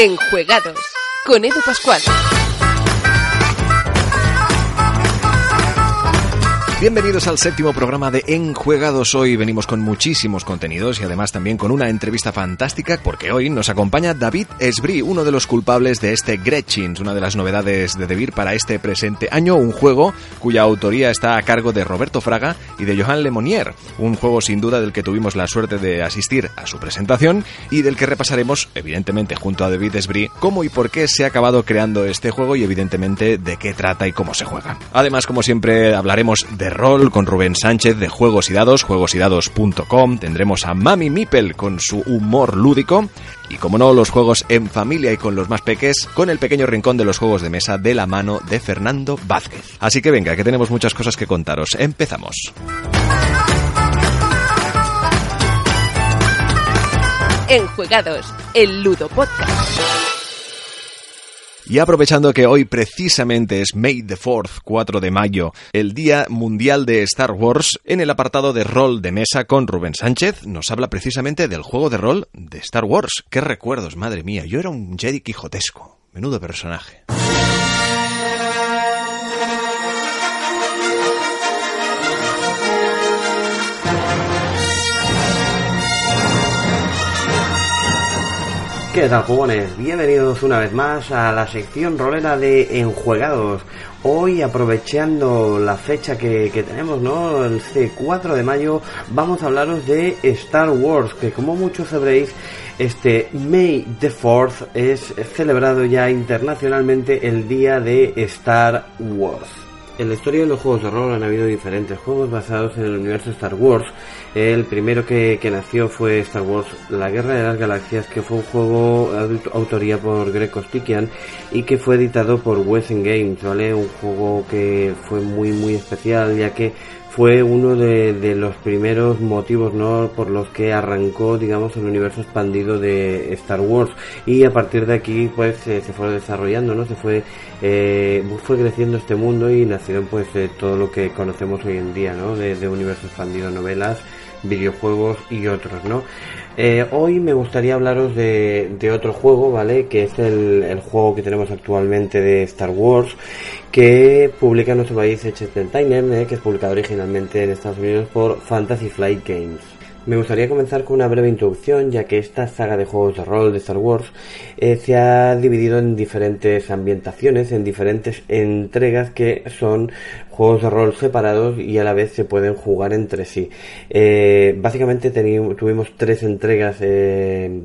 Enjuegados con Edu Pascual. Bienvenidos al séptimo programa de Enjuegados. Hoy venimos con muchísimos contenidos y además también con una entrevista fantástica porque hoy nos acompaña David Esbri, uno de los culpables de este Gretchins, una de las novedades de Debir para este presente año, un juego cuya autoría está a cargo de Roberto Fraga y de Johan Lemonier, un juego sin duda del que tuvimos la suerte de asistir a su presentación y del que repasaremos, evidentemente junto a David Esbri, cómo y por qué se ha acabado creando este juego y evidentemente de qué trata y cómo se juega. Además, como siempre, hablaremos de rol con Rubén Sánchez de Juegos y Dados, juegosydados.com. Tendremos a Mami Mipel con su humor lúdico. Y como no, los juegos en familia y con los más peques, con el pequeño rincón de los juegos de mesa de la mano de Fernando Vázquez. Así que venga, que tenemos muchas cosas que contaros. Empezamos. Enjuegados, el Ludo Podcast. Y aprovechando que hoy precisamente es May the 4th, 4 de mayo, el Día Mundial de Star Wars, en el apartado de rol de mesa con Rubén Sánchez, nos habla precisamente del juego de rol de Star Wars. ¡Qué recuerdos, madre mía! Yo era un Jedi quijotesco. Menudo personaje. ¿Qué tal, jugones? Bienvenidos una vez más a la sección rolera de Enjuegados. Hoy, aprovechando la fecha que, que, tenemos, ¿no? El 4 de mayo, vamos a hablaros de Star Wars, que como muchos sabréis, este May the 4th es celebrado ya internacionalmente el día de Star Wars. En la historia de los juegos de rol han habido diferentes juegos basados en el universo Star Wars. El primero que, que, nació fue Star Wars La Guerra de las Galaxias, que fue un juego autoría por Greg Costikian y que fue editado por Wesen Games, ¿vale? Un juego que fue muy muy especial ya que fue uno de, de, los primeros motivos ¿no? por los que arrancó digamos el universo expandido de Star Wars. Y a partir de aquí pues eh, se fue desarrollando no se fue eh, fue creciendo este mundo y nacieron pues eh, todo lo que conocemos hoy en día no de, de universo expandido novelas videojuegos y otros no eh, hoy me gustaría hablaros de, de, otro juego, ¿vale? Que es el, juego que tenemos actualmente de Star Wars, que publica en nuestro país Edge Entertainment, ¿eh? que es publicado originalmente en Estados Unidos por Fantasy Flight Games. Me gustaría comenzar con una breve introducción, ya que esta saga de juegos de rol de Star Wars eh, se ha dividido en diferentes ambientaciones, en diferentes entregas que son juegos de rol separados y a la vez se pueden jugar entre sí. Eh, básicamente tuvimos tres entregas eh,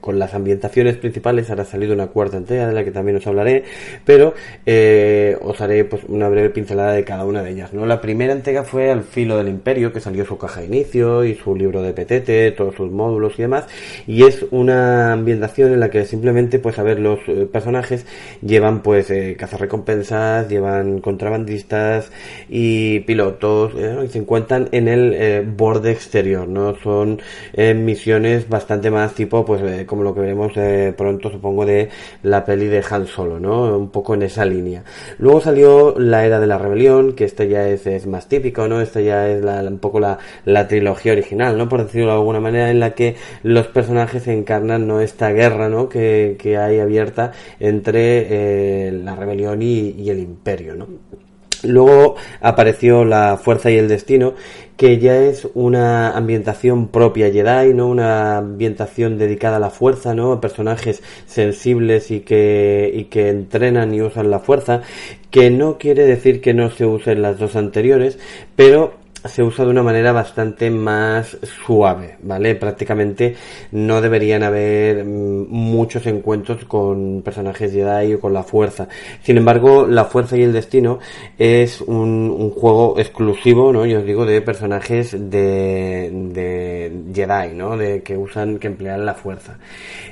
con las ambientaciones principales, ahora ha salido una cuarta entrega de la que también os hablaré, pero eh, os haré pues, una breve pincelada de cada una de ellas. ¿no? La primera entrega fue Al filo del imperio, que salió su caja de inicio y su libro de PTT, todos sus módulos y demás, y es una ambientación en la que simplemente, pues a ver, los personajes llevan pues eh, cazarrecompensas, llevan contrabandistas, y pilotos eh, se encuentran en el eh, borde exterior, ¿no? Son eh, misiones bastante más tipo, pues como lo que veremos pronto, supongo, de la peli de Han Solo, ¿no? Un poco en esa línea. Luego salió la era de la rebelión, que este ya es, más típico, ¿no? Esta ya es un poco la, la, trilogía original, ¿no? Por decirlo de alguna manera, en la que los personajes encarnan, ¿no? Esta guerra, ¿no? Que, que hay abierta entre la rebelión y el imperio, ¿no? Luego apareció La Fuerza y el Destino, que ya es una ambientación propia Jedi, ¿no? Una ambientación dedicada a la fuerza, ¿no? A personajes sensibles y que, y que entrenan y usan la fuerza, que no quiere decir que no se usen las dos anteriores, pero se usa de una manera bastante más suave, ¿vale? Prácticamente no deberían haber muchos encuentros con personajes Jedi o con la fuerza. Sin embargo, la fuerza y el destino es un, juego exclusivo, ¿no? Yo os digo, de personajes de, Jedi, ¿no? De que usan, que emplean la fuerza.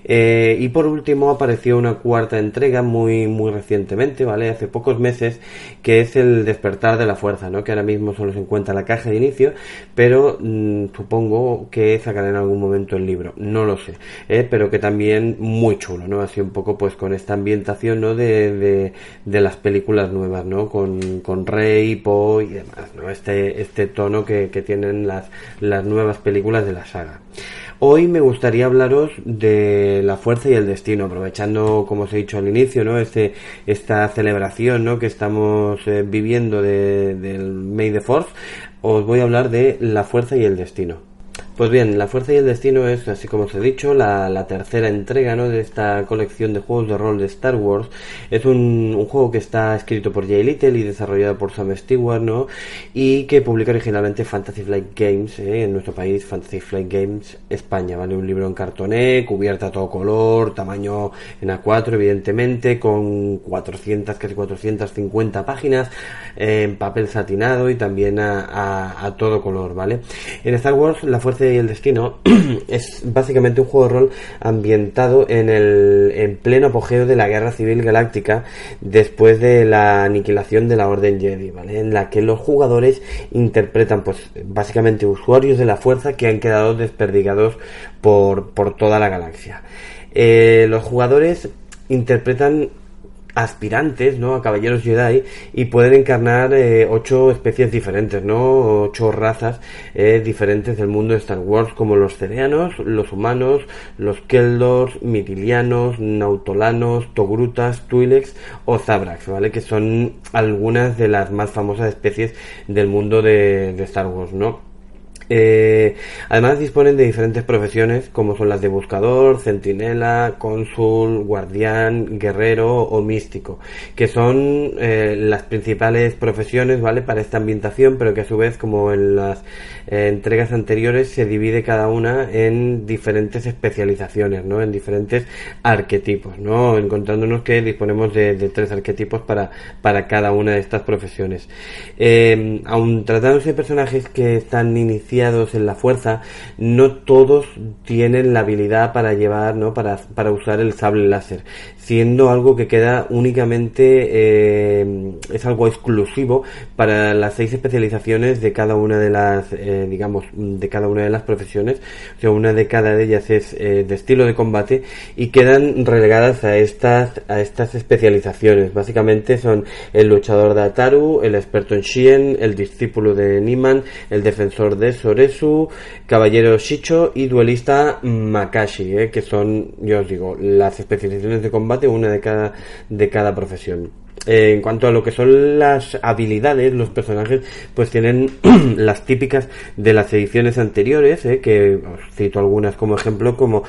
Eh, y por último apareció una cuarta entrega muy, muy recientemente, ¿vale? Hace pocos meses, que es el despertar de la fuerza, ¿no? Que ahora mismo solo se encuentra la caja de inicio, pero mmm, supongo que sacará en algún momento el libro, no lo sé, ¿eh? pero que también muy chulo, ¿no? Así un poco pues con esta ambientación, ¿no? De, de, las películas nuevas, ¿no? Con, con Rey, Poe y demás, ¿no? Este, este tono que, que tienen las, las nuevas películas de la saga. Hoy me gustaría hablaros de la fuerza y el destino, aprovechando, como os he dicho al inicio, ¿no? Este, esta celebración, ¿no? Que estamos eh, viviendo de, del May the Fourth, os voy a hablar de la fuerza y el destino. Pues bien, La Fuerza y el Destino es, así como os he dicho, la, tercera entrega ¿no? de esta colección de juegos de rol de Star Wars. Es un, juego que está escrito por Jay Little y desarrollado por Sam Stewart, ¿no? Y que publica originalmente Fantasy Flight Games, ¿eh? en nuestro país, Fantasy Flight Games España, ¿vale? Un libro en cartoné, cubierta a todo color, tamaño en A4, evidentemente, con 400, casi 450 páginas, en papel satinado y también a, a todo color, ¿vale? En Star Wars, La Fuerza y el Destino es básicamente un juego de rol ambientado en el en pleno apogeo de la Guerra Civil Galáctica después de la aniquilación de la Orden Jedi, ¿vale? En la que los jugadores interpretan pues básicamente usuarios de la fuerza que han quedado desperdigados por, por toda la galaxia. Eh, los jugadores interpretan aspirantes, ¿no? A caballeros Jedi y pueden encarnar eh, ocho especies diferentes, ¿no? Ocho razas eh, diferentes del mundo de Star Wars, como los cereanos, los humanos, los Keldors, Midilianos, Nautolanos, Togrutas, Twi'leks o Zabrax, ¿vale? Que son algunas de las más famosas especies del mundo de Star Wars, ¿no? Eh, además disponen de diferentes profesiones como son las de buscador, centinela, cónsul, guardián, guerrero o místico, que son eh, las principales profesiones, ¿vale? Para esta ambientación, pero que a su vez, como en las eh, entregas anteriores, se divide cada una en diferentes especializaciones, ¿no? En diferentes arquetipos, ¿no? Encontrándonos que disponemos de, tres arquetipos para, para cada una de estas profesiones. aun tratándose de personajes que están en la fuerza, no todos tienen la habilidad para llevar, ¿no? Para, para usar el sable láser siendo algo que queda únicamente, eh, es algo exclusivo para las seis especializaciones de cada una de las, eh, digamos, de cada una de las profesiones, o una de cada de ellas es eh, de estilo de combate y quedan relegadas a estas, a estas especializaciones. Básicamente son el luchador de Ataru, el experto en Shien, el discípulo de Niman, el defensor de Soresu, caballero Shicho y duelista Makashi, que son, yo os digo, las especializaciones de combate una de cada, de cada profesión. Eh, en cuanto a lo que son las habilidades, los personajes pues tienen las típicas de las ediciones anteriores, eh, que os cito algunas como ejemplo, como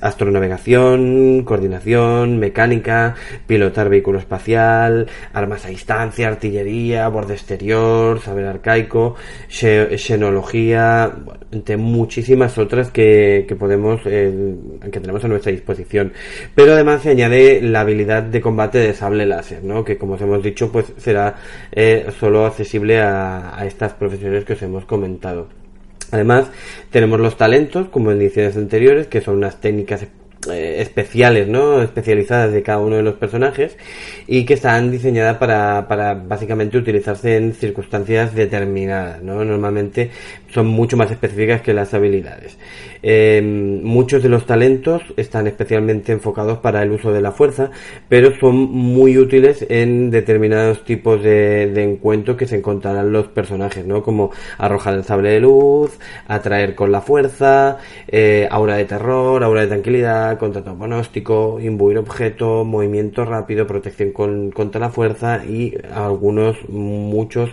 astronavegación, coordinación, mecánica, pilotar vehículo espacial, armas a distancia, artillería, borde exterior, saber arcaico, xenología, entre muchísimas otras que, que podemos, eh, que tenemos a nuestra disposición. Pero además se añade la habilidad de combate de sable láser, ¿no? Que como os hemos dicho, pues será eh, solo accesible a, a estas profesiones que os hemos comentado. Además, tenemos los talentos, como en ediciones anteriores, que son unas técnicas eh, especiales, ¿no? Especializadas de cada uno de los personajes y que están diseñadas para, para básicamente utilizarse en circunstancias determinadas, ¿no? Normalmente son mucho más específicas que las habilidades. Eh, muchos de los talentos están especialmente enfocados para el uso de la fuerza, pero son muy útiles en determinados tipos de, de encuentros que se encontrarán los personajes, ¿no? Como arrojar el sable de luz, atraer con la fuerza, eh, aura de terror, aura de tranquilidad, contrato pronóstico, imbuir objeto, movimiento rápido, protección con, contra la fuerza y algunos, muchos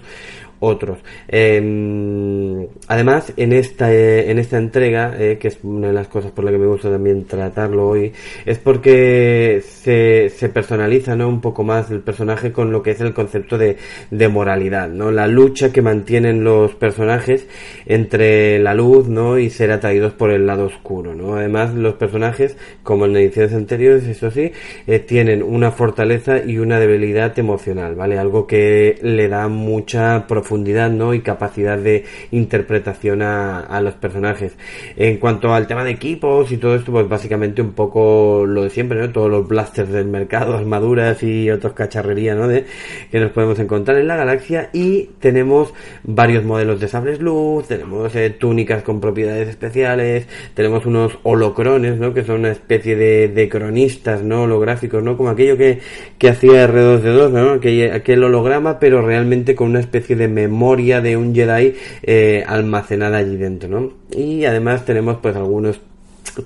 otros. Em, además, en esta, eh, en esta entrega, eh, que es una de las cosas por la que me gusta también tratarlo hoy, es porque se, se personaliza ¿no? un poco más el personaje con lo que es el concepto de, de moralidad, ¿no? la lucha que mantienen los personajes entre la luz ¿no? y ser atraídos por el lado oscuro. ¿no? Además, los personajes, como en ediciones anteriores, eso sí, eh, tienen una fortaleza y una debilidad emocional, ¿vale? Algo que le da mucha profundidad ¿no? y capacidad de interpretación a, los personajes. En cuanto al tema de equipos y todo esto, pues básicamente un poco lo de siempre, ¿no? Todos los blasters del mercado, armaduras y otros cacharrerías, ¿no? De, que nos podemos encontrar en la galaxia y tenemos varios modelos de sables luz, tenemos eh, túnicas con propiedades especiales, tenemos unos holocrones, ¿no? Que son una especie de, de cronistas, ¿no? Holográficos, ¿no? Como aquello que, que hacía R2D2, ¿no? Aquel, aquel holograma, pero realmente con una especie de memoria de un Jedi eh, almacenada allí dentro, ¿no? Y además tenemos pues algunos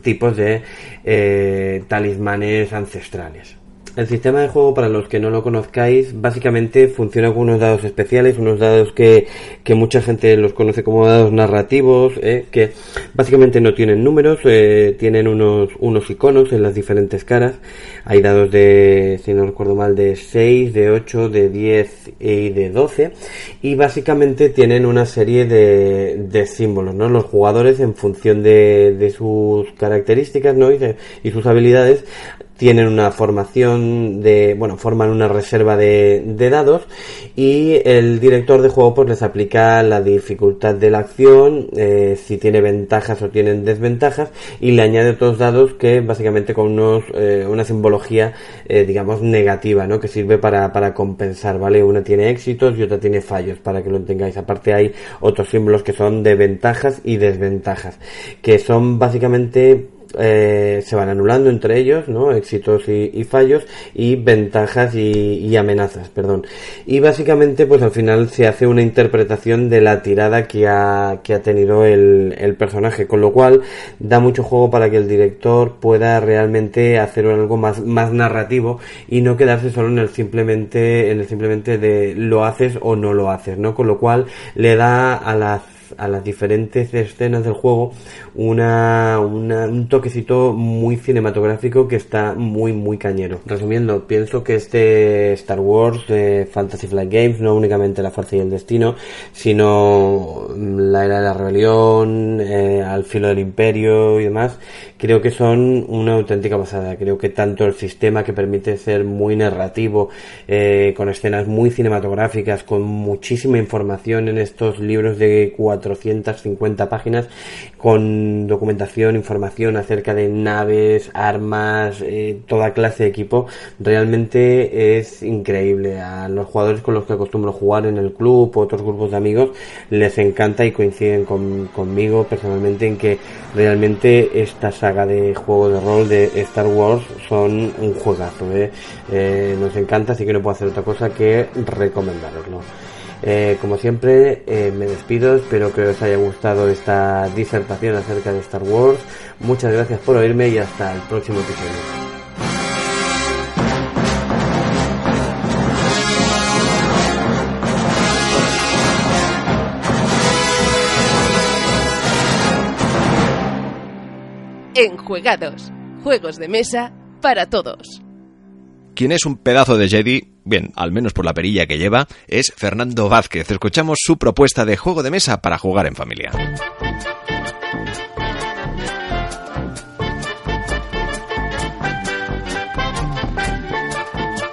tipos de eh, talismanes ancestrales. El sistema de juego, para los que no lo conozcáis, básicamente funciona con unos dados especiales, unos dados que, que mucha gente los conoce como dados narrativos, eh, que básicamente no tienen números, eh, tienen unos, unos iconos en las diferentes caras. Hay dados de, si no recuerdo mal, de 6, de 8, de 10 y de 12. Y básicamente tienen una serie de, de símbolos, ¿no? Los jugadores, en función de, de sus características, ¿no? Y, sus habilidades, tienen una formación de, bueno, forman una reserva de, de, dados y el director de juego pues les aplica la dificultad de la acción, eh, si tiene ventajas o tienen desventajas y le añade otros dados que básicamente con unos, eh, una simbología, eh, digamos, negativa, ¿no? Que sirve para, para compensar, ¿vale? Una tiene éxitos y otra tiene fallos, para que lo tengáis. Aparte hay otros símbolos que son de ventajas y desventajas, que son básicamente eh, se van anulando entre ellos, ¿no? Éxitos y, y fallos y ventajas y, y, amenazas, perdón. Y básicamente, pues al final se hace una interpretación de la tirada que ha, que ha tenido el, el personaje, con lo cual da mucho juego para que el director pueda realmente hacer algo más, más narrativo y no quedarse solo en el simplemente, en el simplemente de lo haces o no lo haces, ¿no? Con lo cual le da a la a las diferentes escenas del juego una, un toquecito muy cinematográfico que está muy muy cañero. Resumiendo, pienso que este Star Wars eh, Fantasy Flight Games, no únicamente la fuerza y el destino, sino la era de la rebelión, eh, al filo del imperio y demás, creo que son una auténtica pasada. Creo que tanto el sistema que permite ser muy narrativo, eh, con escenas muy cinematográficas, con muchísima información en estos libros de 450 páginas, con documentación, información acerca de naves, armas, eh, toda clase de equipo, realmente es increíble. A los jugadores con los que acostumbro jugar en el club o otros grupos de amigos les encanta y coinciden con, conmigo personalmente en que realmente esta saga de juego de rol de Star Wars son un juegazo. ¿eh? Eh, nos encanta, así que no puedo hacer otra cosa que recomendaroslo. Eh, como siempre, eh, me despido, espero que os haya gustado esta disertación acerca de Star Wars. Muchas gracias por oírme y hasta el próximo episodio. Enjuegados, juegos de mesa para todos. Quien es un pedazo de Jedi, bien, al menos por la perilla que lleva, es Fernando Vázquez. Escuchamos su propuesta de juego de mesa para jugar en familia.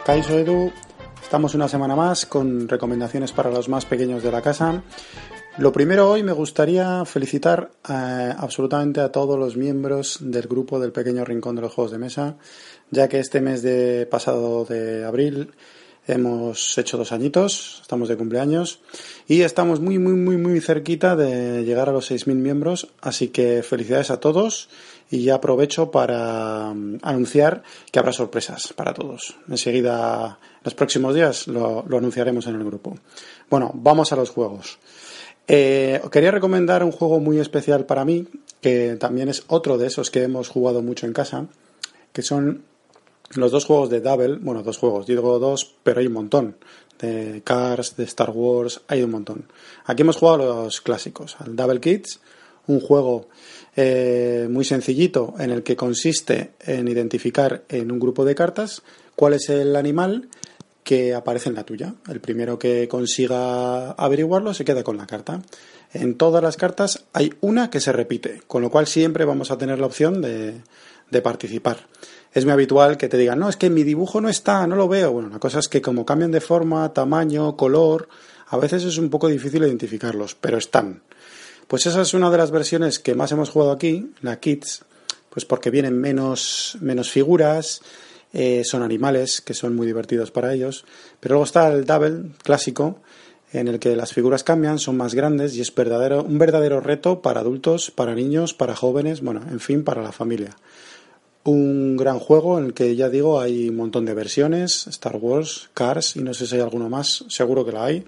Kaiso Edu, estamos una semana más con recomendaciones para los más pequeños de la casa. Lo primero hoy me gustaría felicitar eh, absolutamente a todos los miembros del grupo del pequeño rincón de los juegos de mesa, ya que este mes de pasado de abril hemos hecho dos añitos, estamos de cumpleaños y estamos muy muy muy muy cerquita de llegar a los 6.000 miembros, así que felicidades a todos y ya aprovecho para um, anunciar que habrá sorpresas para todos. Enseguida, los próximos días lo anunciaremos en el grupo. Bueno, vamos a los juegos. Eh, quería recomendar un juego muy especial para mí, que también es otro de esos que hemos jugado mucho en casa, que son los dos juegos de Double, bueno, dos juegos, digo dos, pero hay un montón, de Cars, de Star Wars, hay un montón. Aquí hemos jugado los clásicos, al Double Kids, un juego eh, muy sencillito en el que consiste en identificar en un grupo de cartas cuál es el animal que aparece en la tuya. El primero que consiga averiguarlo se queda con la carta. En todas las cartas hay una que se repite, con lo cual siempre vamos a tener la opción de, de participar. Es muy habitual que te digan, no, es que mi dibujo no está, no lo veo. Bueno, la cosa es que como cambian de forma, tamaño, color, a veces es un poco difícil identificarlos, pero están. Pues esa es una de las versiones que más hemos jugado aquí, la Kids, pues porque vienen menos, menos figuras, eh, son animales que son muy divertidos para ellos. Pero luego está el Double clásico, en el que las figuras cambian, son más grandes y es verdadero, un verdadero reto para adultos, para niños, para jóvenes, bueno, en fin, para la familia. Un gran juego en el que ya digo hay un montón de versiones, Star Wars, Cars y no sé si hay alguno más, seguro que la hay.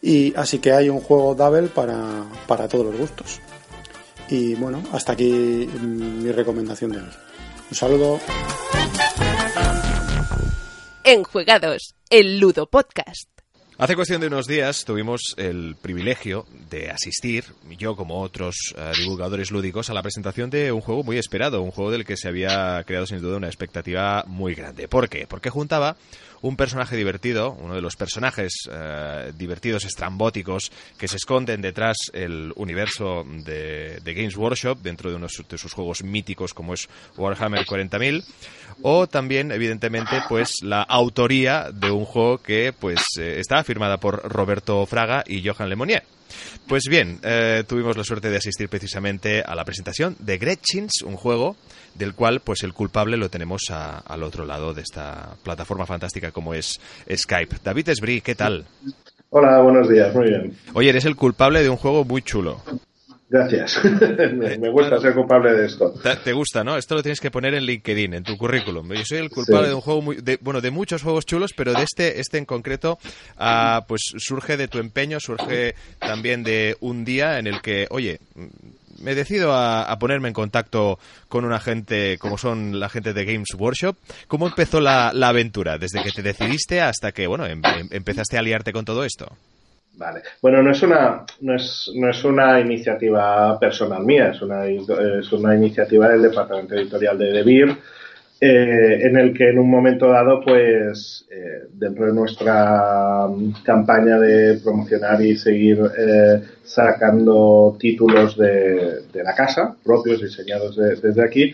Y así que hay un juego Double para, para todos los gustos. Y bueno, hasta aquí mi recomendación de hoy. Un saludo. Enjuegados, el Ludo Podcast. Hace cuestión de unos días tuvimos el privilegio de asistir, yo como otros eh, divulgadores lúdicos, a la presentación de un juego muy esperado, un juego del que se había creado sin duda una expectativa muy grande. ¿Por qué? Porque juntaba un personaje divertido, uno de los personajes eh, divertidos, estrambóticos, que se esconden detrás el universo de, Games Workshop, dentro de uno de sus juegos míticos como es Warhammer 40.000, o también, evidentemente, pues la autoría de un juego que pues eh, está firmada por Roberto Fraga y Johan Lemonier. Pues bien, eh, tuvimos la suerte de asistir precisamente a la presentación de Gretchins, un juego del cual pues el culpable lo tenemos al otro lado de esta plataforma fantástica como es Skype. David Esbrí, ¿qué tal? Hola, buenos días, muy bien. Oye, eres el culpable de un juego muy chulo. Gracias. me, gusta ser culpable de esto. Te, gusta, ¿no? Esto lo tienes que poner en LinkedIn, en tu currículum. Yo soy el culpable de un juego muy, de, bueno, de muchos juegos chulos, pero de este, este en concreto, ah, pues surge de tu empeño, surge también de un día en el que, oye, me decido a, ponerme en contacto con una gente como son la gente de Games Workshop. ¿Cómo empezó la, aventura? Desde que te decidiste hasta que, bueno, em, em, empezaste a liarte con todo esto. Vale. Bueno, no es una, no es, no es una iniciativa personal mía, es una, es una iniciativa del departamento editorial de DeVir eh, en el que en un momento dado, pues, eh, dentro de nuestra campaña de promocionar y seguir eh, sacando títulos de, la casa, propios, diseñados desde aquí,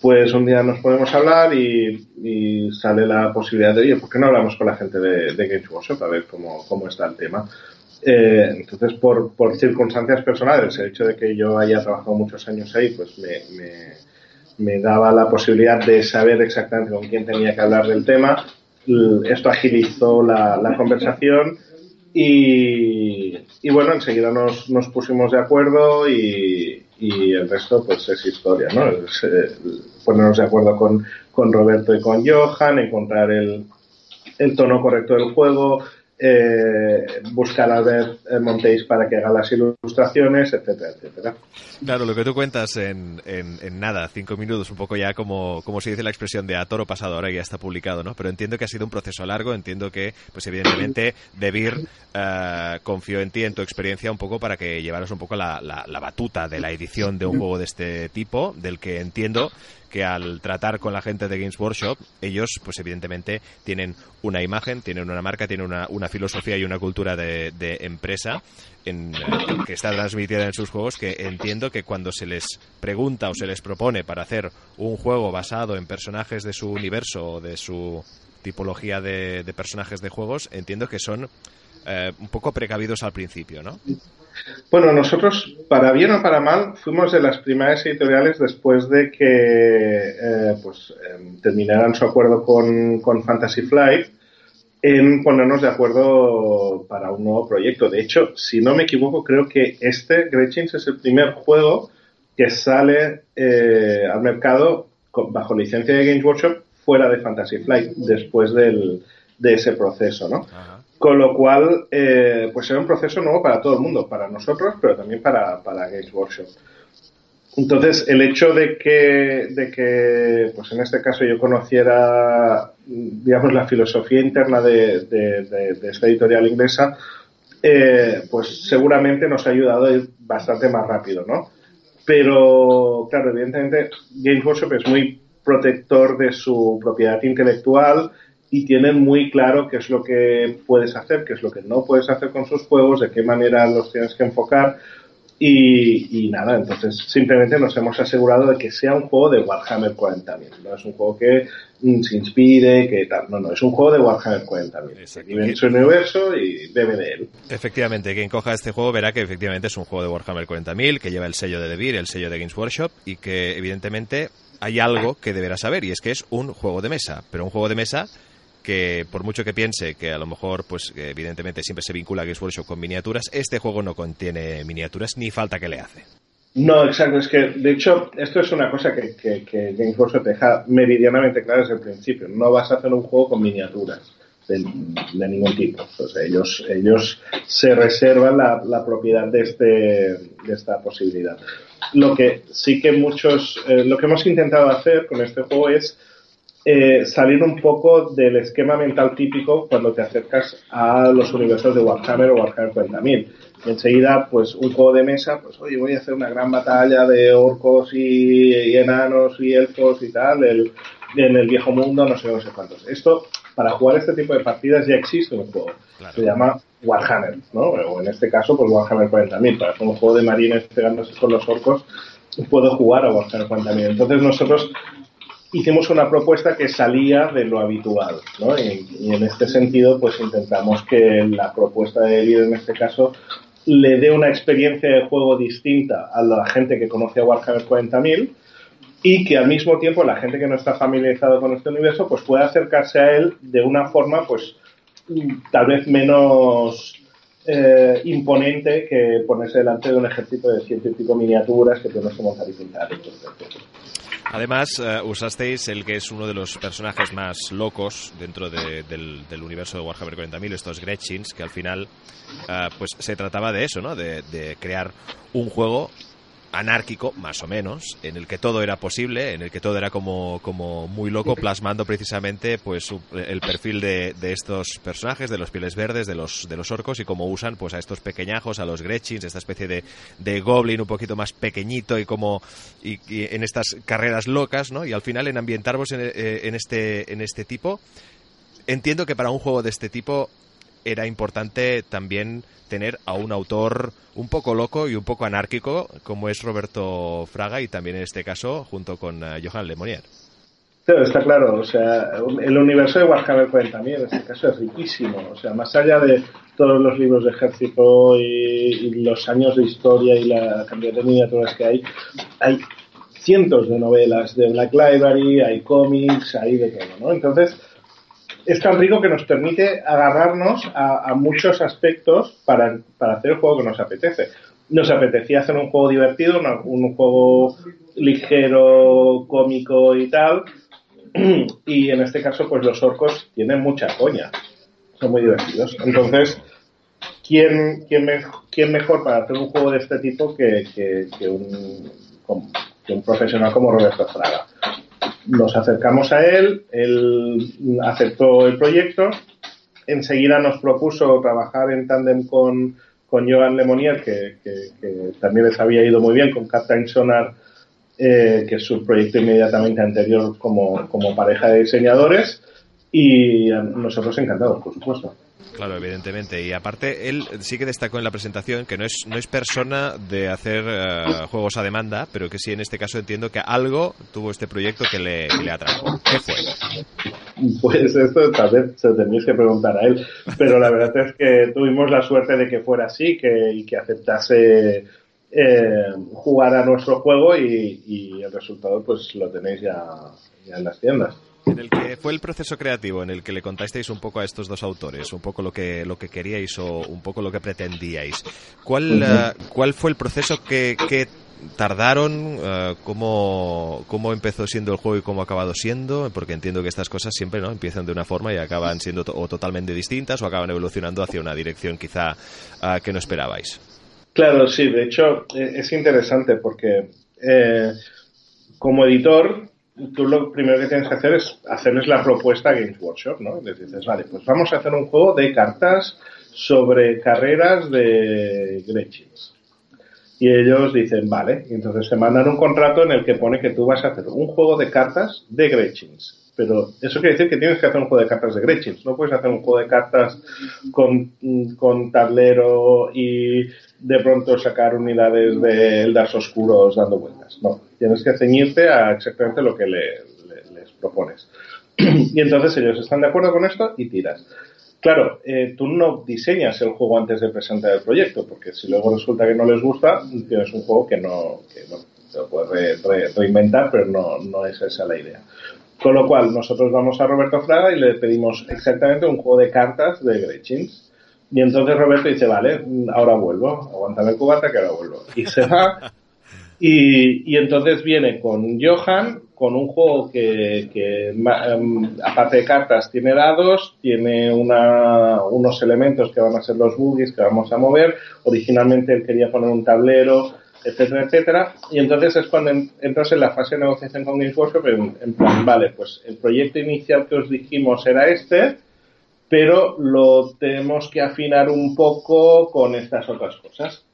pues un día nos podemos hablar y, sale la posibilidad de, oye, ¿por qué no hablamos con la gente de, de Games Workshop a ver cómo, cómo está el tema? entonces, por, por circunstancias personales, el hecho de que yo haya trabajado muchos años ahí, pues me me daba la posibilidad de saber exactamente con quién tenía que hablar del tema. Esto agilizó la, conversación y, bueno, enseguida nos, nos, pusimos de acuerdo y, el resto pues es historia, ¿no? Eh, ponernos de acuerdo con, con Roberto y con Johan, encontrar el, el tono correcto del juego, eh, buscar a ver eh, Montéis para que haga las ilustraciones, etcétera, etcétera. Claro, lo que tú cuentas en, en, nada, cinco minutos, un poco ya como, como se dice la expresión de a toro pasado, ahora ya está publicado, ¿no? Pero entiendo que ha sido un proceso largo, entiendo que, pues evidentemente, Debir eh, confió en ti, en tu experiencia, un poco para que llevaras un poco la, la batuta de la edición de un juego de este tipo, del que entiendo que al tratar con la gente de Games Workshop, ellos, pues evidentemente, tienen una imagen, tienen una marca, tienen una, filosofía y una cultura de, de empresa en, eh, que está transmitida en sus juegos, que entiendo que cuando se les pregunta o se les propone para hacer un juego basado en personajes de su universo o de su tipología de, de personajes de juegos, entiendo que son eh, un poco precavidos al principio, ¿no? Bueno, nosotros, para bien o para mal, fuimos de las primeras editoriales después de que eh, pues, em, terminaran su acuerdo con, con, Fantasy Flight en ponernos de acuerdo para un nuevo proyecto. De hecho, si no me equivoco, creo que este, Gretchins, es el primer juego que sale eh, al mercado bajo licencia de Games Workshop fuera de Fantasy Flight después del, de ese proceso, ¿no? Con lo cual, eh, pues era un proceso nuevo para todo el mundo, para nosotros, pero también para, para Games Workshop. Entonces, el hecho de que, de que, pues en este caso yo conociera, digamos, la filosofía interna de, de, esta editorial inglesa, eh, pues seguramente nos ha ayudado a ir bastante más rápido, ¿no? Pero, claro, evidentemente, Games Workshop es muy protector de su propiedad intelectual y tienen muy claro qué es lo que puedes hacer, qué es lo que no puedes hacer con sus juegos, de qué manera los tienes que enfocar. Y, nada, entonces simplemente nos hemos asegurado de que sea un juego de Warhammer 40.000. No es un juego que mm, se inspire, que tal. No, no, es un juego de Warhammer 40.000. Vive en su universo y bebe de él. Efectivamente, quien coja este juego verá que efectivamente es un juego de Warhammer 40.000, que lleva el sello de Devir, el sello de Games Workshop y que evidentemente hay algo que deberá saber y es que es un juego de mesa, pero un juego de mesa que por mucho que piense que a lo mejor, pues evidentemente siempre se vincula Games Workshop con miniaturas, este juego no contiene miniaturas ni falta que le hace. No, exacto. Es que, de hecho, esto es una cosa que, Games Workshop deja meridianamente clara desde el principio. No vas a hacer un juego con miniaturas de, ningún tipo. ellos, ellos se reservan la, propiedad de, este, de esta posibilidad. Lo que sí que muchos, eh, lo que hemos intentado hacer con este juego es eh, salir un poco del esquema mental típico cuando te acercas a los universos de Warhammer o Warhammer 40.000. Y enseguida, pues un juego de mesa, pues oye, voy a hacer una gran batalla de orcos y, enanos y elfos y tal, el, en el viejo mundo, no sé, no sé cuántos. Esto, para jugar este tipo de partidas ya existe un juego. Se llama Warhammer, ¿no? O en este caso, pues Warhammer 40.000. Para hacer un juego de marines pegándose con los orcos, puedo jugar a Warhammer 40.000. Entonces nosotros hicimos una propuesta que salía de lo habitual, ¿no? Y, en este sentido, pues intentamos que la propuesta de Elio en este caso le dé una experiencia de juego distinta a la gente que conoce a Warhammer 40.000 y que al mismo tiempo la gente que no está familiarizada con este universo pues pueda acercarse a él de una forma pues tal vez menos eh, imponente que ponerse delante de un ejército de ciento miniaturas que tienes que montar y pintar. Además, eh, usasteis el que es uno de los personajes más locos dentro del, universo de Warhammer 40.000, estos Gretchins, que al final eh, pues se trataba de eso, ¿no? de crear un juego anárquico, más o menos, en el que todo era posible, en el que todo era como, como muy loco, plasmando precisamente pues el perfil de, de, estos personajes, de los pieles verdes, de los, de los orcos, y cómo usan pues a estos pequeñajos, a los Gretchins, esta especie de, de goblin un poquito más pequeñito y como y, en estas carreras locas, ¿no? Y al final en ambientarvos en, eh, en, este, en este tipo, entiendo que para un juego de este tipo era importante también tener a un autor un poco loco y un poco anárquico como es Roberto Fraga y también en este caso junto con uh, Johan Lemonier. Claro, está claro, o sea, el universo de Warhammer 40.000 en este caso es riquísimo, o sea, más allá de todos los libros de ejército y, los años de historia y la cantidad de miniaturas que hay, hay cientos de novelas de Black Library, hay cómics, hay de todo, ¿no? Entonces, es tan rico que nos permite agarrarnos a, muchos aspectos para, hacer el juego que nos apetece. Nos apetecía hacer un juego divertido, un juego ligero, cómico y tal. Y en este caso, pues los orcos tienen mucha coña. Son muy divertidos. Entonces, ¿quién, mejor para hacer un juego de este tipo que, un, que un profesional como Roberto Fraga? Nos acercamos a él, él aceptó el proyecto, enseguida nos propuso trabajar en tándem con, con Joan Lemonier, que, también les había ido muy bien, con Captain Sonar, eh, que es su proyecto inmediatamente anterior como, como pareja de diseñadores, y nosotros encantados, por supuesto. Claro, evidentemente. Y aparte, él sí que destacó en la presentación que no es, no es persona de hacer eh, juegos a demanda, pero que sí en este caso entiendo que algo tuvo este proyecto que le, le atrajo. ¿Qué fue? Pues esto tal vez se tenéis que preguntar a él, pero la verdad es que tuvimos la suerte de que fuera así que, y que aceptase eh, jugar a nuestro juego y, el resultado pues lo tenéis ya en las tiendas en el que fue el proceso creativo en el que le contasteis un poco a estos dos autores, un poco lo que lo que queríais o un poco lo que pretendíais. ¿Cuál, eh, ¿cuál fue el proceso que, que tardaron? Uh, ¿cómo, ¿Cómo empezó siendo el juego y cómo ha acabado siendo? Porque entiendo que estas cosas siempre no empiezan de una forma y acaban siendo o totalmente distintas o acaban evolucionando hacia una dirección quizá uh, que no esperabais. Claro, sí, de hecho es interesante porque eh, como editor tú lo primero que tienes que hacer es hacerles la propuesta a Games Workshop, ¿no? Les dices, vale, pues vamos a hacer un juego de cartas sobre carreras de Gretchins. Y ellos dicen, vale, y entonces te mandan un contrato en el que pone que tú vas a hacer un juego de cartas de Gretchins. Pero eso quiere decir que tienes que hacer un juego de cartas de Gretchins. No puedes hacer un juego de cartas con, con tablero y de pronto sacar unidades de Eldars oscuros dando vueltas. No, tienes que ceñirte a exactamente lo que les propones. y entonces ellos están de acuerdo con esto y tiras. Claro, eh, tú no diseñas el juego antes de presentar el proyecto, porque si luego resulta que no les gusta, tienes un juego que no, que bueno, te lo puedes reinventar, pero no, no es esa la idea. Con lo cual, nosotros vamos a Roberto Fraga y le pedimos exactamente un juego de cartas de Gretchins. Y entonces Roberto dice, vale, ahora vuelvo, aguántame el cubata que ahora vuelvo. Y se va. Y, y, entonces viene con Johan, con un juego que, que em, aparte de cartas, tiene dados, tiene una, unos elementos que van a ser los boogies que vamos a mover. Originalmente él quería poner un tablero etcétera, etcétera. Y entonces es cuando entras en la fase de negociación con Games Workshop en, plan, vale, pues el proyecto inicial que os dijimos era este, pero lo tenemos que afinar un poco con estas otras cosas.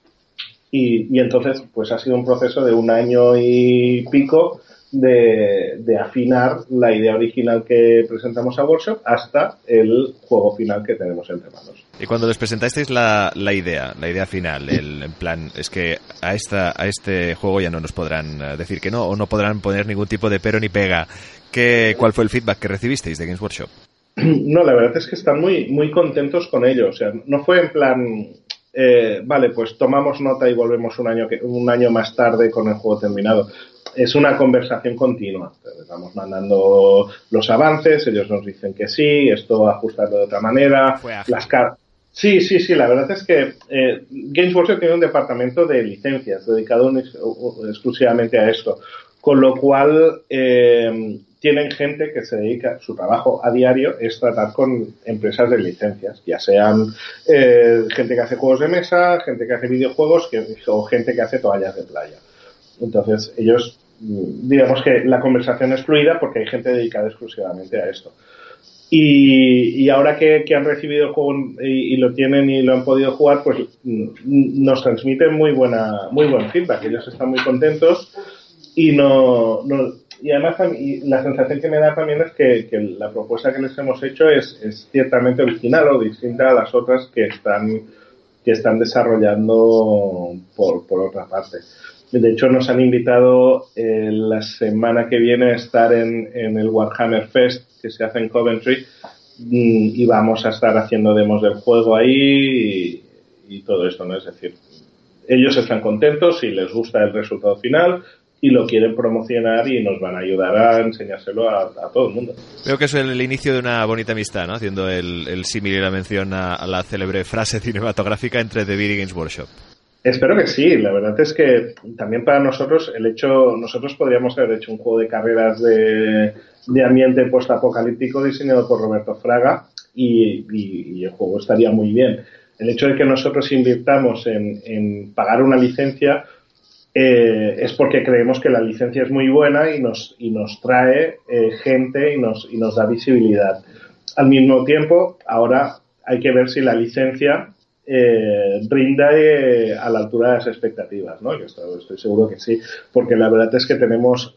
Y, y entonces, pues ha sido un proceso de un año y pico de, afinar la idea original que presentamos a Workshop hasta el juego final que tenemos entre manos. Y cuando les presentasteis la, la idea, la idea final, el en plan, es que a, esta, a este juego ya no nos podrán eh, decir que no, o no podrán poner ningún tipo de pero ni pega. ¿Qué, ¿Cuál fue el feedback que recibisteis de Games Workshop? No, la verdad es que están muy, muy contentos con ello. O sea, no fue en plan, eh, vale, pues tomamos nota y volvemos un año, un año más tarde con el juego terminado es una conversación continua. Estamos mandando los avances, ellos nos dicen que sí, esto ajustado de otra manera. Las Sí, sí, sí, la verdad es que eh, Games Workshop tiene un departamento de licencias dedicado exclusivamente a esto, con lo cual eh, tienen gente que se dedica, su trabajo a diario es tratar con empresas de licencias, ya sean eh, gente que hace juegos de mesa, gente que hace videojuegos o gente que hace toallas de playa. Entonces, ellos digamos que la conversación es fluida porque hay gente dedicada exclusivamente a esto. Y, ahora que, han recibido el juego y, lo tienen y lo han podido jugar, pues mm, nos transmiten muy buena, muy buen feedback. Ellos están muy contentos y no, y además la sensación que me da también es que, la propuesta que les hemos hecho es, ciertamente original o distinta a las otras que están que están desarrollando por, por otra parte. De hecho, nos han invitado eh, la semana que viene a estar en, el Warhammer Fest que se hace en Coventry mm, y vamos a estar haciendo demos del juego ahí y, todo esto, ¿no? Es decir, ellos están contentos y les gusta el resultado final y lo quieren promocionar y nos van a ayudar a enseñárselo a, todo el mundo. Creo que es el inicio de una bonita amistad, ¿no? Haciendo el, el símil y la mención a, la célebre frase cinematográfica entre The Beer Games Workshop. Espero que sí. La verdad es que también para nosotros el hecho, nosotros podríamos haber hecho un juego de carreras de, de ambiente postapocalíptico diseñado por Roberto Fraga y, el juego estaría muy bien. El hecho de que nosotros invirtamos en, pagar una licencia eh, es porque creemos que la licencia es muy buena y nos, y nos trae eh, gente y nos, y nos da visibilidad. Al mismo tiempo, ahora hay que ver si la licencia eh, brinda eh, a la altura de las expectativas, ¿no? Yo estoy, seguro que sí, porque la verdad es que tenemos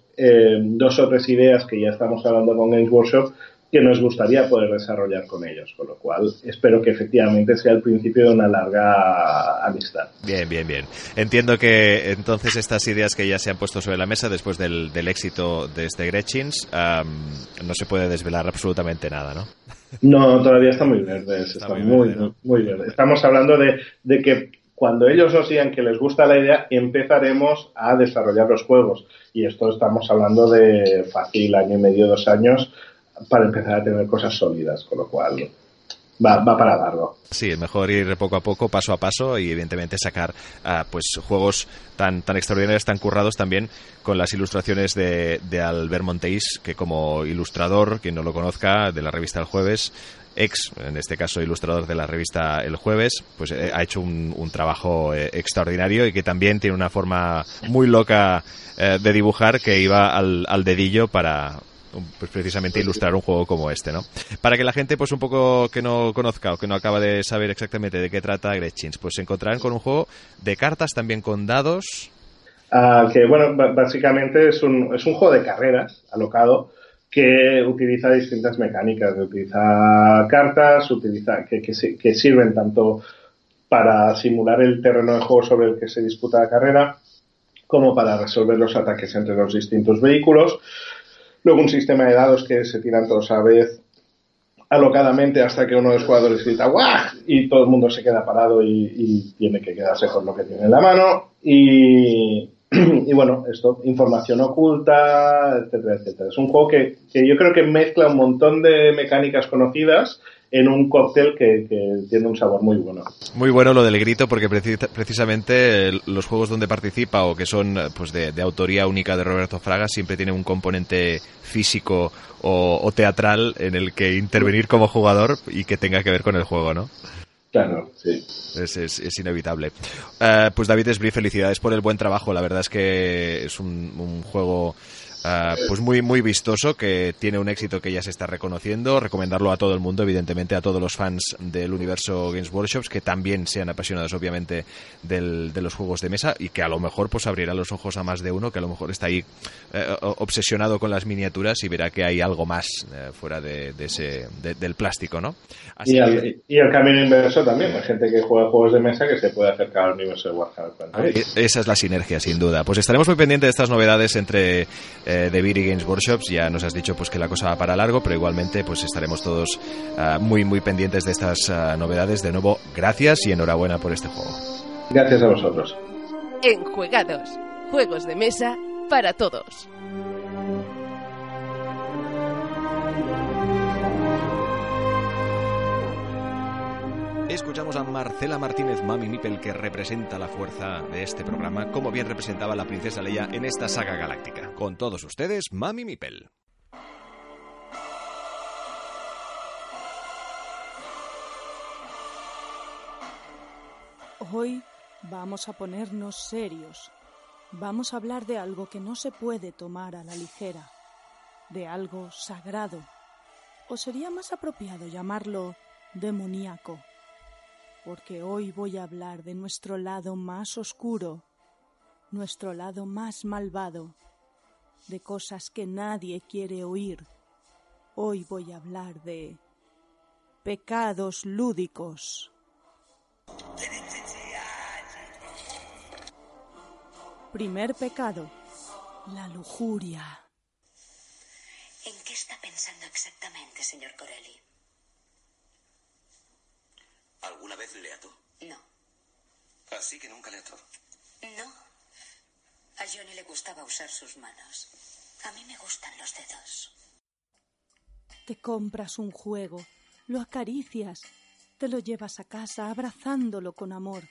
dos o tres ideas que ya estamos hablando con Games Workshop que nos gustaría poder desarrollar con ellos, con lo cual espero que efectivamente sea el principio de una larga amistad. Bien, bien, bien. Entiendo que entonces estas ideas que ya se han puesto sobre la mesa después del, éxito de este Gretchins no se puede desvelar absolutamente nada, ¿no? No, todavía está muy verde, está, muy, muy, verde, Estamos hablando de, de que cuando ellos nos digan que les gusta la idea, empezaremos a desarrollar los juegos. Y esto estamos hablando de fácil año y medio, dos años, para empezar a tener cosas sólidas, con lo cual va, va para largo. Sí, es mejor ir poco a poco, paso a paso y evidentemente sacar uh, pues juegos tan, tan extraordinarios, tan currados también con las ilustraciones de, de Albert Monteis, que como ilustrador, quien no lo conozca, de la revista El Jueves, ex, en este caso ilustrador de la revista El Jueves, pues eh, ha hecho un, un trabajo eh, extraordinario y que también tiene una forma muy loca eh, de dibujar que iba al, al dedillo para, precisamente ilustrar un juego como este, ¿no? Para que la gente, pues un poco que no conozca o que no acaba de saber exactamente de qué trata Gretchins, pues se encontrarán con un juego de cartas, también con dados. Ah, que bueno, básicamente es un, es un juego de carreras alocado que utiliza distintas mecánicas, utiliza cartas, utiliza que, que, que sirven tanto para simular el terreno de juego sobre el que se disputa la carrera, como para resolver los ataques entre los distintos vehículos. Luego un sistema de dados que se tiran todos a la vez alocadamente hasta que uno de los jugadores grita ¡guau! y todo el mundo se queda parado y, tiene que quedarse con lo que tiene en la mano. Y, y, bueno, esto, información oculta, etcétera, etcétera. Es un juego que, que yo creo que mezcla un montón de mecánicas conocidas en un cóctel que, tiene un sabor muy bueno. Muy bueno lo del grito porque precisamente los juegos donde participa o que son pues de, autoría única de Roberto Fraga siempre tienen un componente físico o, teatral en el que intervenir como jugador y que tenga que ver con el juego, ¿no? Claro, sí. Es, es, es inevitable. Eh, pues David Esbri, felicidades por el buen trabajo. La verdad es que es un, un juego Uh, pues muy muy vistoso que tiene un éxito que ya se está reconociendo. Recomendarlo a todo el mundo evidentemente a todos los fans del universo Games Workshops que también sean apasionados obviamente del, de los juegos de mesa y que a lo mejor pues abrirá los ojos a más de uno que a lo mejor está ahí eh, obsesionado con las miniaturas y verá que hay algo más eh, fuera de, de ese de, del plástico no Así y, el, que... y, el, camino inverso también hay gente que juega juegos de mesa que se puede acercar al universo de Warhammer ah, esa es la sinergia sin duda. Pues estaremos muy pendientes de estas novedades entre eh, de Beery Games Workshops. Ya nos has dicho pues que la cosa va para largo, pero igualmente pues estaremos todos uh, muy muy pendientes de estas uh, novedades. De nuevo, gracias y enhorabuena por este juego. Gracias a vosotros. En Juegados, juegos de mesa para todos. Escuchamos a Marcela Martínez Mami Mipel que representa la fuerza de este programa, como bien representaba la princesa Leia en esta saga galáctica. Con todos ustedes, Mami Mipel. Hoy vamos a ponernos serios. Vamos a hablar de algo que no se puede tomar a la ligera, de algo sagrado, o sería más apropiado llamarlo demoníaco porque hoy voy a hablar de nuestro lado más oscuro, nuestro lado más malvado, de cosas que nadie quiere oír. Hoy voy a hablar de pecados lúdicos. Primer pecado, la lujuria. ¿En qué está pensando exactamente, señor Corelli? ¿Alguna vez le ató? No. Así que nunca le ató. No. A Johnny le gustaba usar sus manos. A mí me gustan los dedos. Te compras un juego, lo acaricias, te lo llevas a casa abrazándolo con amor.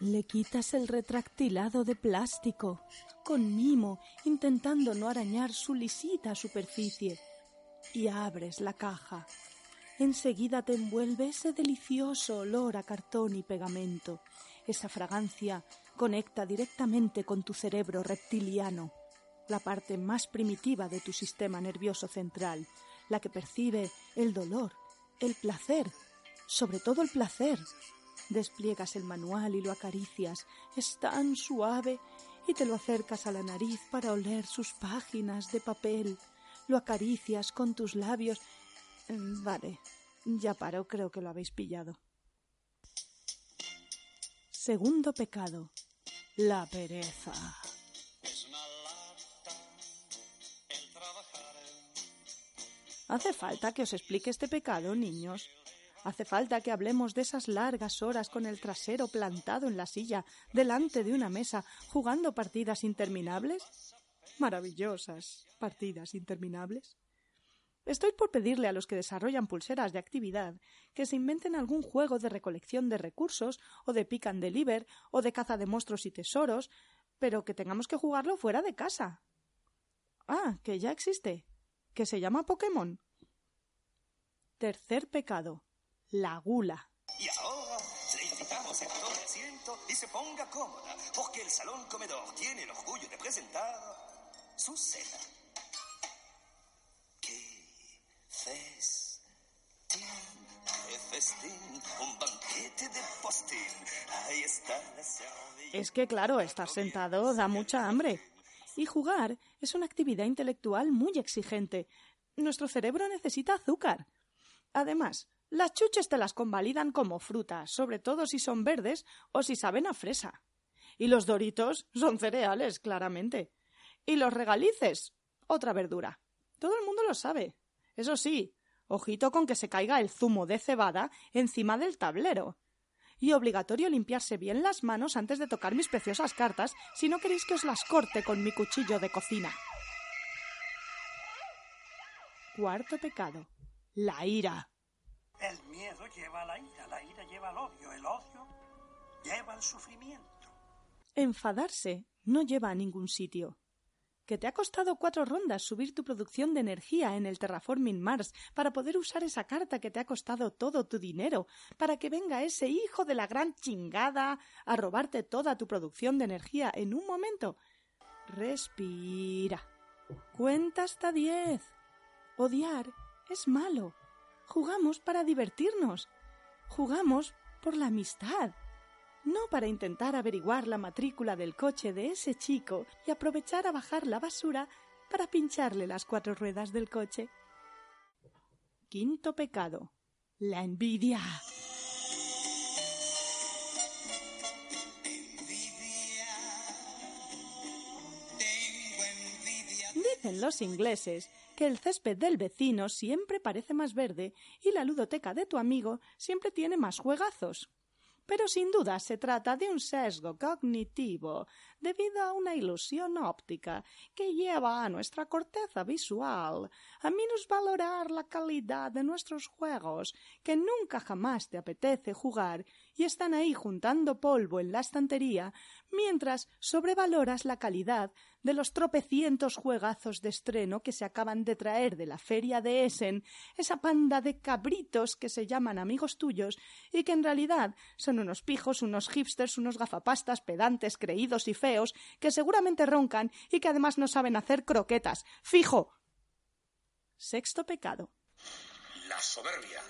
Le quitas el retractilado de plástico, con mimo, intentando no arañar su lisita superficie, y abres la caja enseguida te envuelve ese delicioso olor a cartón y pegamento. Esa fragancia conecta directamente con tu cerebro reptiliano, la parte más primitiva de tu sistema nervioso central, la que percibe el dolor, el placer, sobre todo el placer. Despliegas el manual y lo acaricias, es tan suave, y te lo acercas a la nariz para oler sus páginas de papel. Lo acaricias con tus labios vale, ya paro, creo que lo habéis pillado. Segundo pecado, la pereza. ¿Hace falta que os explique este pecado, niños? ¿Hace falta que hablemos de esas largas horas con el trasero plantado en la silla, delante de una mesa, jugando partidas interminables? Maravillosas partidas interminables. Estoy por pedirle a los que desarrollan pulseras de actividad que se inventen algún juego de recolección de recursos, o de pick and deliver, o de caza de monstruos y tesoros, pero que tengamos que jugarlo fuera de casa. Ah, que ya existe, que se llama Pokémon. Tercer pecado, la gula. Y ahora le invitamos a que asiento y se ponga cómoda, porque el salón comedor tiene el orgullo de presentar su cena. Es que claro, estar sentado da mucha hambre. Y jugar es una actividad intelectual muy exigente. Nuestro cerebro necesita azúcar. Además, las chuches te las convalidan como frutas, sobre todo si son verdes o si saben a fresa. Y los doritos son cereales, claramente. Y los regalices, otra verdura. Todo el mundo lo sabe. Eso sí, ojito con que se caiga el zumo de cebada encima del tablero. Y obligatorio limpiarse bien las manos antes de tocar mis preciosas cartas si no queréis que os las corte con mi cuchillo de cocina. Cuarto pecado. La ira. El miedo lleva a la ira, la ira lleva al odio, el odio lleva al sufrimiento. Enfadarse no lleva a ningún sitio. Que te ha costado cuatro rondas subir tu producción de energía en el Terraforming Mars para poder usar esa carta que te ha costado todo tu dinero, para que venga ese hijo de la gran chingada a robarte toda tu producción de energía en un momento. Respira. Cuenta hasta diez. Odiar es malo. Jugamos para divertirnos. Jugamos por la amistad no para intentar averiguar la matrícula del coche de ese chico y aprovechar a bajar la basura para pincharle las cuatro ruedas del coche. Quinto pecado. La envidia. Dicen los ingleses que el césped del vecino siempre parece más verde y la ludoteca de tu amigo siempre tiene más juegazos pero sin duda se trata de un sesgo cognitivo debido a una ilusión óptica que lleva a nuestra corteza visual a minusvalorar la calidad de nuestros juegos que nunca jamás te apetece jugar y están ahí juntando polvo en la estantería mientras sobrevaloras la calidad de los tropecientos juegazos de estreno que se acaban de traer de la feria de Essen, esa panda de cabritos que se llaman amigos tuyos y que en realidad son unos pijos, unos hipsters, unos gafapastas pedantes, creídos y feos, que seguramente roncan y que además no saben hacer croquetas. ¡Fijo! Sexto pecado. La soberbia.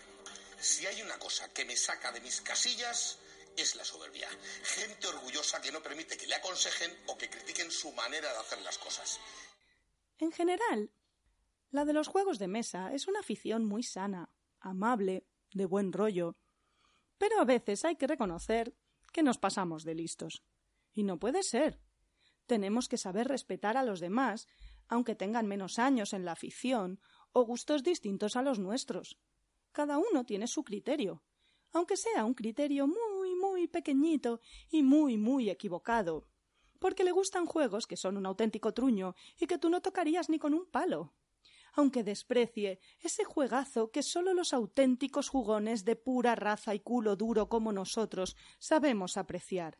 Si hay una cosa que me saca de mis casillas, es la soberbia. Gente orgullosa que no permite que le aconsejen o que critiquen su manera de hacer las cosas. En general, la de los juegos de mesa es una afición muy sana, amable, de buen rollo. Pero a veces hay que reconocer que nos pasamos de listos. Y no puede ser. Tenemos que saber respetar a los demás, aunque tengan menos años en la afición o gustos distintos a los nuestros. Cada uno tiene su criterio, aunque sea un criterio muy, muy pequeñito y muy, muy equivocado, porque le gustan juegos que son un auténtico truño y que tú no tocarías ni con un palo, aunque desprecie ese juegazo que solo los auténticos jugones de pura raza y culo duro como nosotros sabemos apreciar.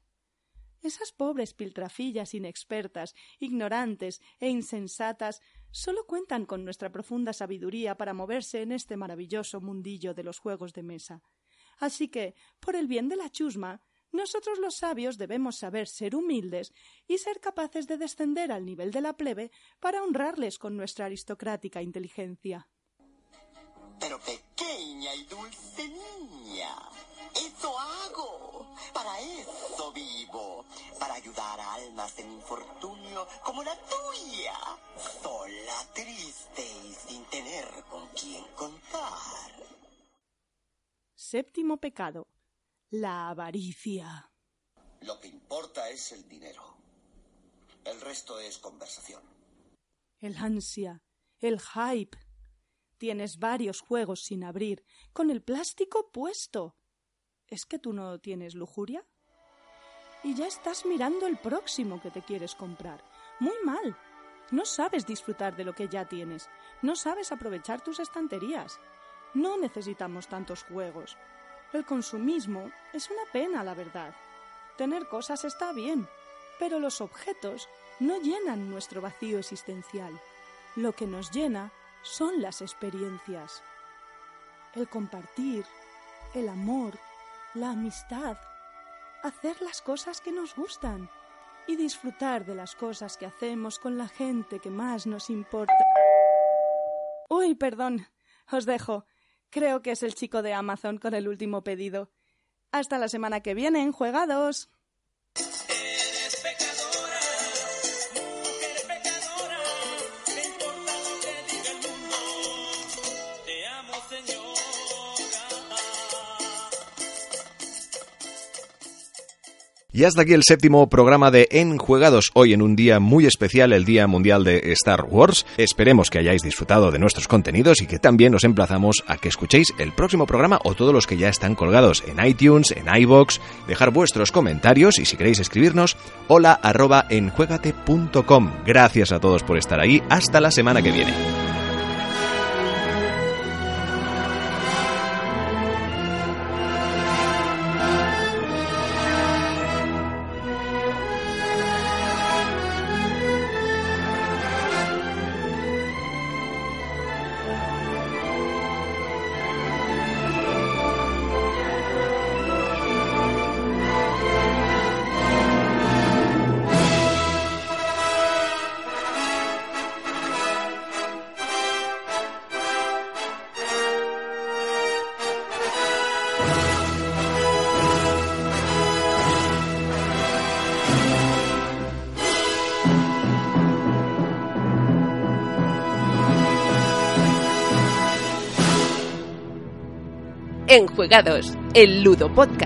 Esas pobres piltrafillas inexpertas, ignorantes e insensatas solo cuentan con nuestra profunda sabiduría para moverse en este maravilloso mundillo de los juegos de mesa. Así que, por el bien de la chusma, nosotros los sabios debemos saber ser humildes y ser capaces de descender al nivel de la plebe para honrarles con nuestra aristocrática inteligencia. Pero pequeña y dulce niña, eso hago, para eso vivo, para ayudar a almas en infortunio como la tuya, sola, triste y sin tener con quién contar. Séptimo pecado. La avaricia. Lo que importa es el dinero. El resto es conversación. El ansia. El hype. Tienes varios juegos sin abrir, con el plástico puesto. ¿Es que tú no tienes lujuria? Y ya estás mirando el próximo que te quieres comprar. Muy mal. No sabes disfrutar de lo que ya tienes. No sabes aprovechar tus estanterías. No necesitamos tantos juegos. El consumismo es una pena, la verdad. Tener cosas está bien, pero los objetos no llenan nuestro vacío existencial. Lo que nos llena son las experiencias. El compartir, el amor, la amistad, hacer las cosas que nos gustan y disfrutar de las cosas que hacemos con la gente que más nos importa. Uy, perdón, os dejo. Creo que es el chico de Amazon con el último pedido. Hasta la semana que viene en Juegados. Y hasta aquí el séptimo programa de Enjuegados, hoy en un día muy especial, el Día Mundial de Star Wars. Esperemos que hayáis disfrutado de nuestros contenidos y que también os emplazamos a que escuchéis el próximo programa o todos los que ya están colgados en iTunes, en iBox, dejar vuestros comentarios y si queréis escribirnos, hola enjuegate.com. Gracias a todos por estar ahí, hasta la semana que viene. El Ludo Podcast.